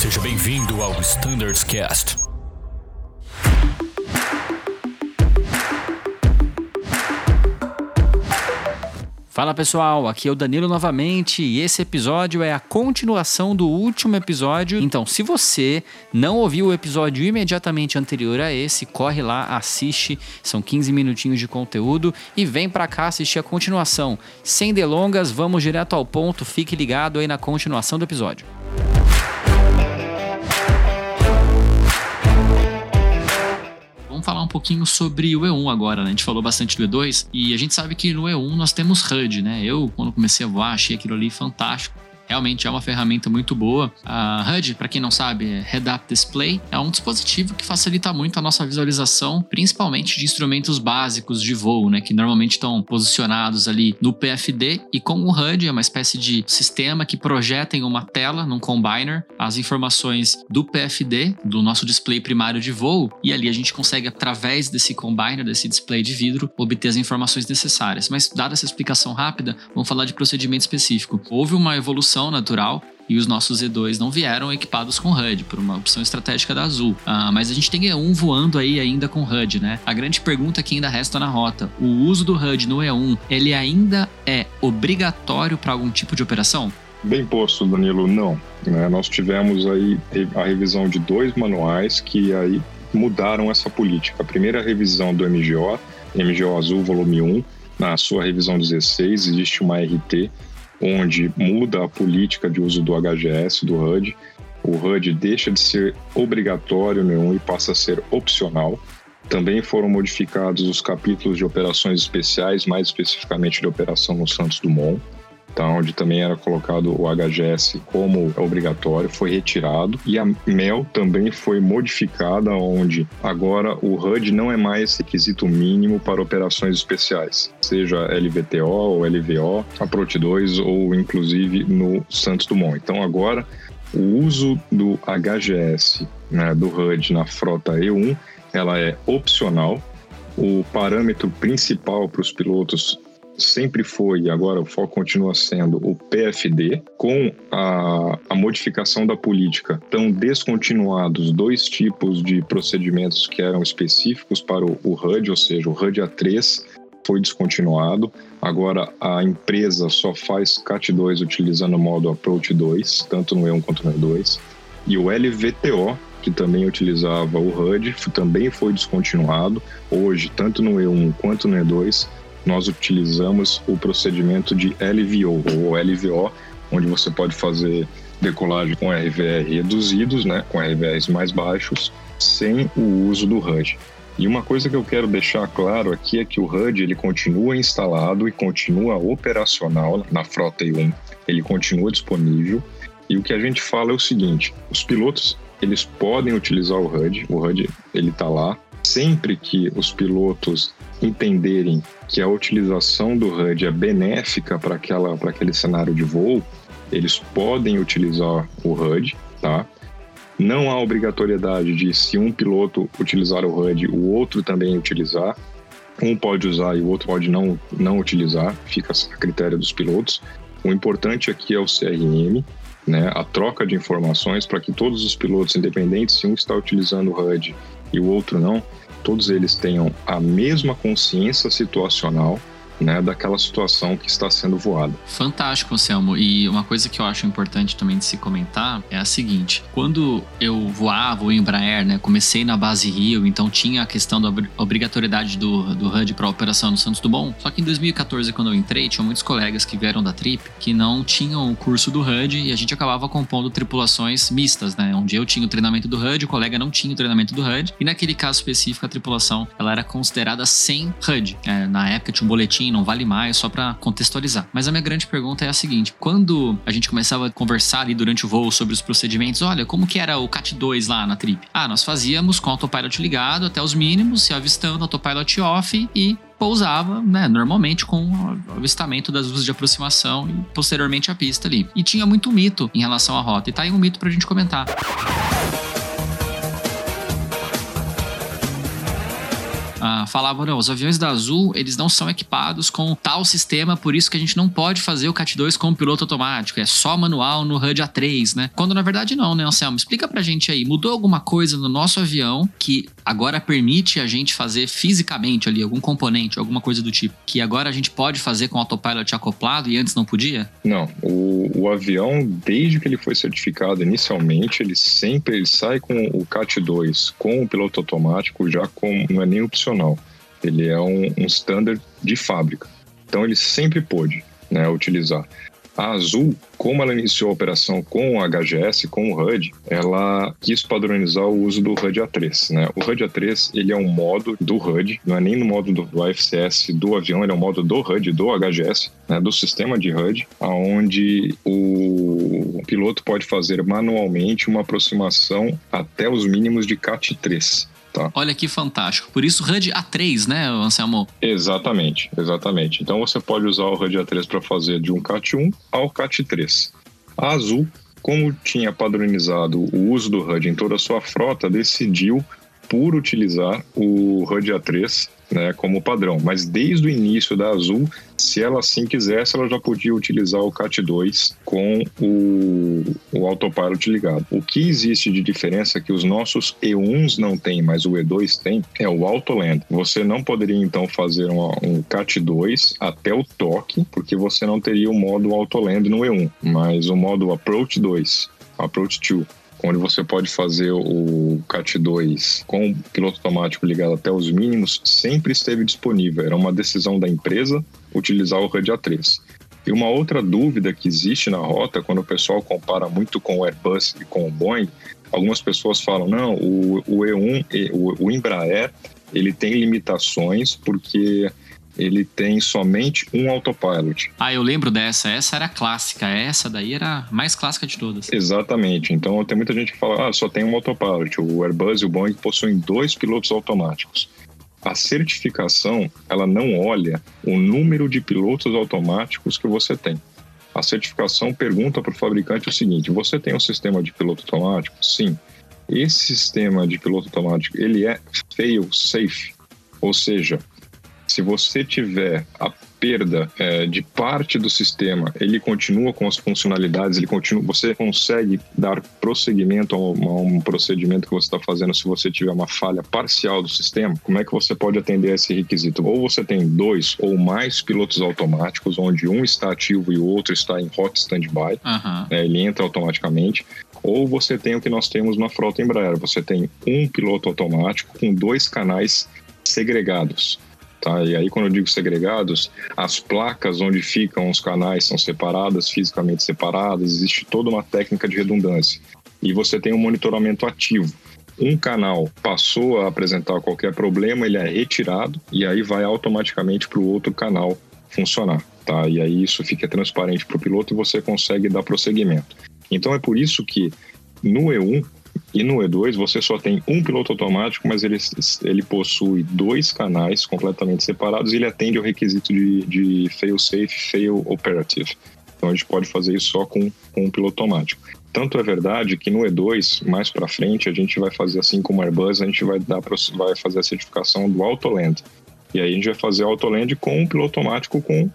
Seja bem-vindo ao Standards Cast. Fala pessoal, aqui é o Danilo novamente e esse episódio é a continuação do último episódio. Então, se você não ouviu o episódio imediatamente anterior a esse, corre lá, assiste, são 15 minutinhos de conteúdo e vem para cá assistir a continuação. Sem delongas, vamos direto ao ponto, fique ligado aí na continuação do episódio. Pouquinho sobre o E1 agora, né? A gente falou bastante do E2 e a gente sabe que no E1 nós temos HUD, né? Eu, quando comecei a voar, achei aquilo ali fantástico realmente é uma ferramenta muito boa. A HUD, para quem não sabe, é Head Up Display, é um dispositivo que facilita muito a nossa visualização, principalmente de instrumentos básicos de voo, né, que normalmente estão posicionados ali no PFD e com o HUD é uma espécie de sistema que projeta em uma tela, num combiner, as informações do PFD, do nosso display primário de voo, e ali a gente consegue através desse combiner, desse display de vidro, obter as informações necessárias. Mas dada essa explicação rápida, vamos falar de procedimento específico. Houve uma evolução natural e os nossos E2 não vieram equipados com HUD, por uma opção estratégica da Azul. Ah, mas a gente tem E1 voando aí ainda com HUD, né? A grande pergunta que ainda resta na rota: o uso do HUD no E1, ele ainda é obrigatório para algum tipo de operação? Bem posto, Danilo, não. Né? Nós tivemos aí a revisão de dois manuais que aí mudaram essa política. A primeira revisão do MGO, MGO Azul Volume 1, na sua revisão 16, existe uma RT onde muda a política de uso do HGS, do HUD. O HUD deixa de ser obrigatório nenhum e passa a ser opcional. Também foram modificados os capítulos de operações especiais, mais especificamente de operação no Santos Dumont tá? onde também era colocado o HGS como obrigatório, foi retirado. E a MEL também foi modificada, onde agora o HUD não é mais requisito mínimo para operações especiais, seja LVTO ou LVO, a Prot 2 ou inclusive no Santos Dumont. Então agora o uso do HGS, né, do HUD na frota E1, ela é opcional. O parâmetro principal para os pilotos sempre foi, e agora o foco continua sendo, o PFD, com a, a modificação da política, estão descontinuados dois tipos de procedimentos que eram específicos para o, o HUD, ou seja, o HUD A3 foi descontinuado. Agora a empresa só faz CAT2 utilizando o modo Approach 2, tanto no E1 quanto no E2. E o LVTO, que também utilizava o HUD, também foi descontinuado. Hoje, tanto no E1 quanto no E2, nós utilizamos o procedimento de LVO ou LVO, onde você pode fazer decolagem com RVR reduzidos, né, com RVRs mais baixos, sem o uso do HUD. E uma coisa que eu quero deixar claro aqui é que o HUD ele continua instalado e continua operacional na frota I1. Ele continua disponível. E o que a gente fala é o seguinte: os pilotos eles podem utilizar o HUD, o HUD ele está lá. Sempre que os pilotos entenderem que a utilização do HUD é benéfica para aquele cenário de voo, eles podem utilizar o HUD, tá? Não há obrigatoriedade de se um piloto utilizar o HUD, o outro também utilizar. Um pode usar e o outro pode não não utilizar, fica a critério dos pilotos. O importante aqui é o CRM, né, a troca de informações para que todos os pilotos, independente se um está utilizando o HUD e o outro não, todos eles tenham a mesma consciência situacional né, daquela situação que está sendo voada. Fantástico, Anselmo. E uma coisa que eu acho importante também de se comentar é a seguinte: quando eu voava o Embraer, né, comecei na base Rio, então tinha a questão da obrigatoriedade do, do HUD para a operação no Santos Dumont. Só que em 2014, quando eu entrei, tinha muitos colegas que vieram da Trip que não tinham o curso do HUD e a gente acabava compondo tripulações mistas, né, onde eu tinha o treinamento do HUD, o colega não tinha o treinamento do HUD. E naquele caso específico, a tripulação ela era considerada sem HUD. É, na época tinha um boletim não vale mais, só para contextualizar. Mas a minha grande pergunta é a seguinte: quando a gente começava a conversar ali durante o voo sobre os procedimentos, olha, como que era o CAT 2 lá na trip? Ah, nós fazíamos com o autopilot ligado até os mínimos, se avistando autopilot off e pousava, né, normalmente com o avistamento das luzes de aproximação e posteriormente a pista ali. E tinha muito mito em relação à rota. E tá aí um mito pra gente comentar. Ah, falavam, não, os aviões da Azul, eles não são equipados com tal sistema, por isso que a gente não pode fazer o CAT 2 com piloto automático, é só manual no HUD A3, né? Quando na verdade não, né, Anselmo? Explica pra gente aí, mudou alguma coisa no nosso avião que agora permite a gente fazer fisicamente ali algum componente, alguma coisa do tipo, que agora a gente pode fazer com autopilot acoplado e antes não podia? Não, o, o avião, desde que ele foi certificado inicialmente, ele sempre ele sai com o CAT 2 com o piloto automático já com não é nem opcional. Ele é um, um standard de fábrica. Então ele sempre pôde né, utilizar. A Azul, como ela iniciou a operação com o HGS, com o HUD, ela quis padronizar o uso do HUD A3. Né? O HUD A3 ele é um modo do HUD, não é nem no modo do, do AFCS do avião, ele é um modo do HUD, do HGS, né, do sistema de HUD, onde o piloto pode fazer manualmente uma aproximação até os mínimos de CAT 3. Tá. Olha que fantástico. Por isso, HUD A3, né, Anselmo? Exatamente, exatamente. Então você pode usar o HUD A3 para fazer de um CAT1 ao CAT3. A Azul, como tinha padronizado o uso do HUD em toda a sua frota, decidiu por utilizar o HUD A3 né, como padrão. Mas desde o início da Azul, se ela assim quisesse, ela já podia utilizar o CAT2 com o, o autopilot ligado. O que existe de diferença que os nossos E1s não têm, mas o E2 tem, é o Autoland. Você não poderia então fazer uma, um CAT2 até o toque, porque você não teria o modo Autoland no E1, mas o modo Approach 2, Approach 2 onde você pode fazer o CAT2 com o piloto automático ligado até os mínimos, sempre esteve disponível. Era uma decisão da empresa utilizar o HUD A3. E uma outra dúvida que existe na rota, quando o pessoal compara muito com o Airbus e com o Boeing, algumas pessoas falam, não, o, o E1, o, o Embraer, ele tem limitações porque ele tem somente um autopilot. Ah, eu lembro dessa. Essa era clássica. Essa daí era a mais clássica de todas. Exatamente. Então tem muita gente que fala, ah, só tem um autopilot. O Airbus e o Boeing possuem dois pilotos automáticos. A certificação, ela não olha o número de pilotos automáticos que você tem. A certificação pergunta para o fabricante o seguinte: você tem um sistema de piloto automático? Sim. Esse sistema de piloto automático ele é fail safe, ou seja, se você tiver a perda é, de parte do sistema, ele continua com as funcionalidades, ele continua, você consegue dar prosseguimento a um, a um procedimento que você está fazendo se você tiver uma falha parcial do sistema, como é que você pode atender a esse requisito? Ou você tem dois ou mais pilotos automáticos, onde um está ativo e o outro está em hot standby, uhum. é, ele entra automaticamente, ou você tem o que nós temos na frota Embraer, você tem um piloto automático com dois canais segregados. Tá? E aí, quando eu digo segregados, as placas onde ficam os canais são separadas, fisicamente separadas, existe toda uma técnica de redundância. E você tem um monitoramento ativo. Um canal passou a apresentar qualquer problema, ele é retirado e aí vai automaticamente para o outro canal funcionar. Tá? E aí isso fica transparente para o piloto e você consegue dar prosseguimento. Então é por isso que no E1 e no E2 você só tem um piloto automático, mas ele, ele possui dois canais completamente separados e ele atende ao requisito de, de fail safe, fail operative. Então a gente pode fazer isso só com, com um piloto automático. Tanto é verdade que no E2, mais para frente, a gente vai fazer assim como o Airbus, a gente vai, dar pra, vai fazer a certificação do Autoland. E aí a gente vai fazer Autoland com um piloto automático com,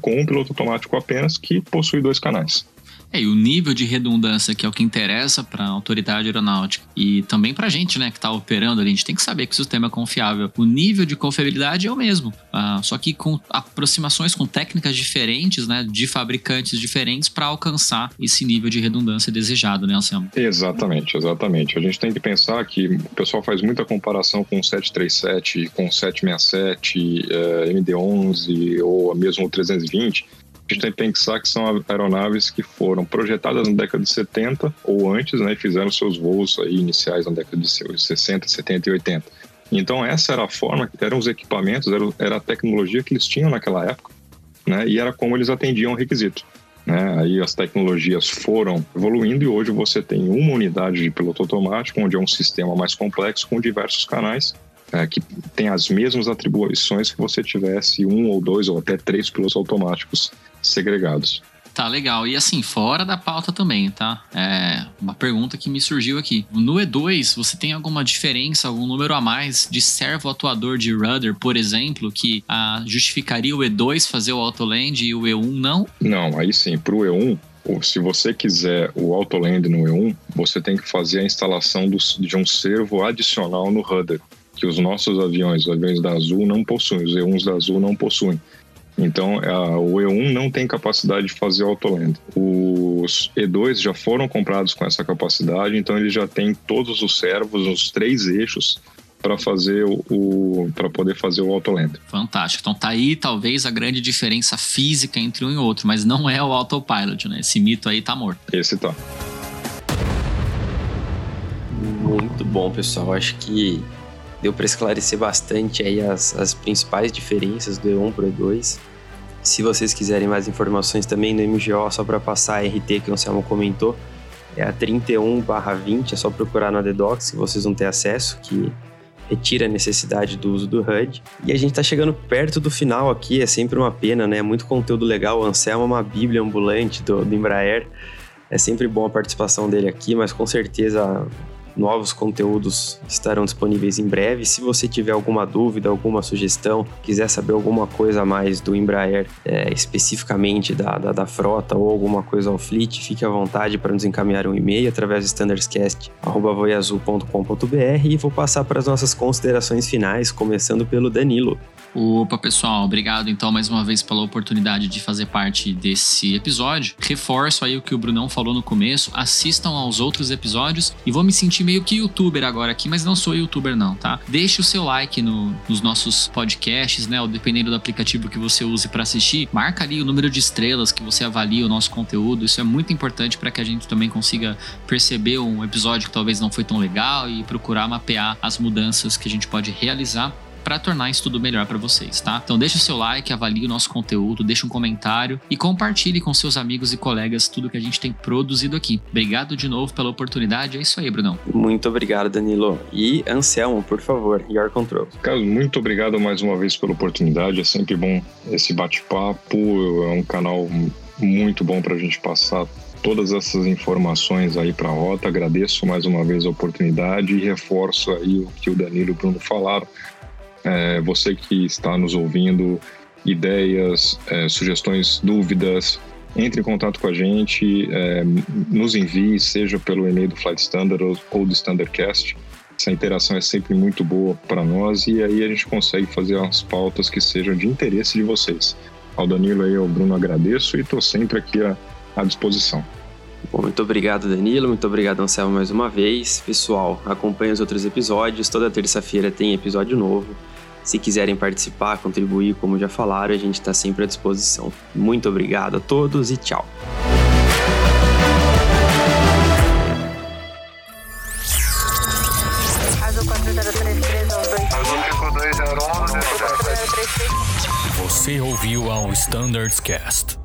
com um piloto automático apenas que possui dois canais. É, e o nível de redundância, que é o que interessa para a autoridade aeronáutica e também para a gente, né, que está operando ali, a gente tem que saber que o sistema é confiável. O nível de confiabilidade é o mesmo, ah, só que com aproximações com técnicas diferentes, né, de fabricantes diferentes para alcançar esse nível de redundância desejado, né, Anselmo? Exatamente, exatamente. A gente tem que pensar que o pessoal faz muita comparação com o 737, com o 767, eh, MD-11 ou mesmo o 320 a gente tem que pensar que são aeronaves que foram projetadas na década de 70 ou antes, né, e fizeram seus voos aí iniciais na década de 60, 70 e 80. Então essa era a forma, eram os equipamentos, era, a tecnologia que eles tinham naquela época, né, e era como eles atendiam o requisito. Né? Aí as tecnologias foram evoluindo e hoje você tem uma unidade de piloto automático, onde é um sistema mais complexo com diversos canais é, que tem as mesmas atribuições que você tivesse um ou dois ou até três pilotos automáticos segregados. Tá legal. E assim, fora da pauta também, tá? É uma pergunta que me surgiu aqui. No E2, você tem alguma diferença, algum número a mais de servo atuador de rudder, por exemplo, que ah, justificaria o E2 fazer o Autoland e o E1 não? Não, aí sim, pro E1, se você quiser o Autoland no E1, você tem que fazer a instalação do, de um servo adicional no rudder, que os nossos aviões, os aviões da Azul, não possuem, os E1s da Azul não possuem. Então, a, o E1 não tem capacidade de fazer Autoland. Os E2 já foram comprados com essa capacidade, então ele já tem todos os servos, os três eixos para fazer o, o para poder fazer o Autoland. Fantástico. Então tá aí talvez a grande diferença física entre um e outro, mas não é o autopilot, né? Esse mito aí tá morto. Esse tá. Muito bom, pessoal. Acho que deu para esclarecer bastante aí as, as principais diferenças do E1 para o E2. Se vocês quiserem mais informações também no MGO, só para passar a RT que o Anselmo comentou, é a 31/20, é só procurar na DDoS que vocês vão ter acesso, que retira a necessidade do uso do HUD. E a gente está chegando perto do final aqui, é sempre uma pena, né? Muito conteúdo legal. O Anselmo é uma bíblia ambulante do, do Embraer. É sempre bom a participação dele aqui, mas com certeza Novos conteúdos estarão disponíveis em breve. Se você tiver alguma dúvida, alguma sugestão, quiser saber alguma coisa a mais do Embraer, é, especificamente da, da, da, frota ou alguma coisa ao fleet, fique à vontade para nos encaminhar um e-mail através do standardscast.voiazul.com.br e vou passar para as nossas considerações finais, começando pelo Danilo. Opa, pessoal, obrigado então mais uma vez pela oportunidade de fazer parte desse episódio. Reforço aí o que o Brunão falou no começo, assistam aos outros episódios e vou me sentir meio que youtuber agora aqui, mas não sou youtuber não, tá? Deixe o seu like no, nos nossos podcasts, né? Ou dependendo do aplicativo que você use para assistir, marca ali o número de estrelas que você avalia o nosso conteúdo. Isso é muito importante para que a gente também consiga perceber um episódio que talvez não foi tão legal e procurar mapear as mudanças que a gente pode realizar para tornar isso tudo melhor para vocês, tá? Então deixa o seu like, avalie o nosso conteúdo, deixa um comentário e compartilhe com seus amigos e colegas tudo que a gente tem produzido aqui. Obrigado de novo pela oportunidade. É isso aí, Brunão. Muito obrigado, Danilo. E Anselmo, por favor, Your Control. Carlos, muito obrigado mais uma vez pela oportunidade. É sempre bom esse bate-papo. É um canal muito bom para a gente passar todas essas informações aí para a rota. Agradeço mais uma vez a oportunidade e reforço aí o que o Danilo e o Bruno falaram é, você que está nos ouvindo, ideias, é, sugestões, dúvidas, entre em contato com a gente, é, nos envie, seja pelo e-mail do Flight Standard ou do Standardcast. Essa interação é sempre muito boa para nós e aí a gente consegue fazer as pautas que sejam de interesse de vocês. Ao Danilo e ao Bruno agradeço e estou sempre aqui à, à disposição. Bom, muito obrigado, Danilo. Muito obrigado, Anselmo, mais uma vez. Pessoal, acompanhe os outros episódios. Toda terça-feira tem episódio novo. Se quiserem participar, contribuir, como já falaram, a gente está sempre à disposição. Muito obrigado a todos e tchau. Você ouviu ao Standards Cast.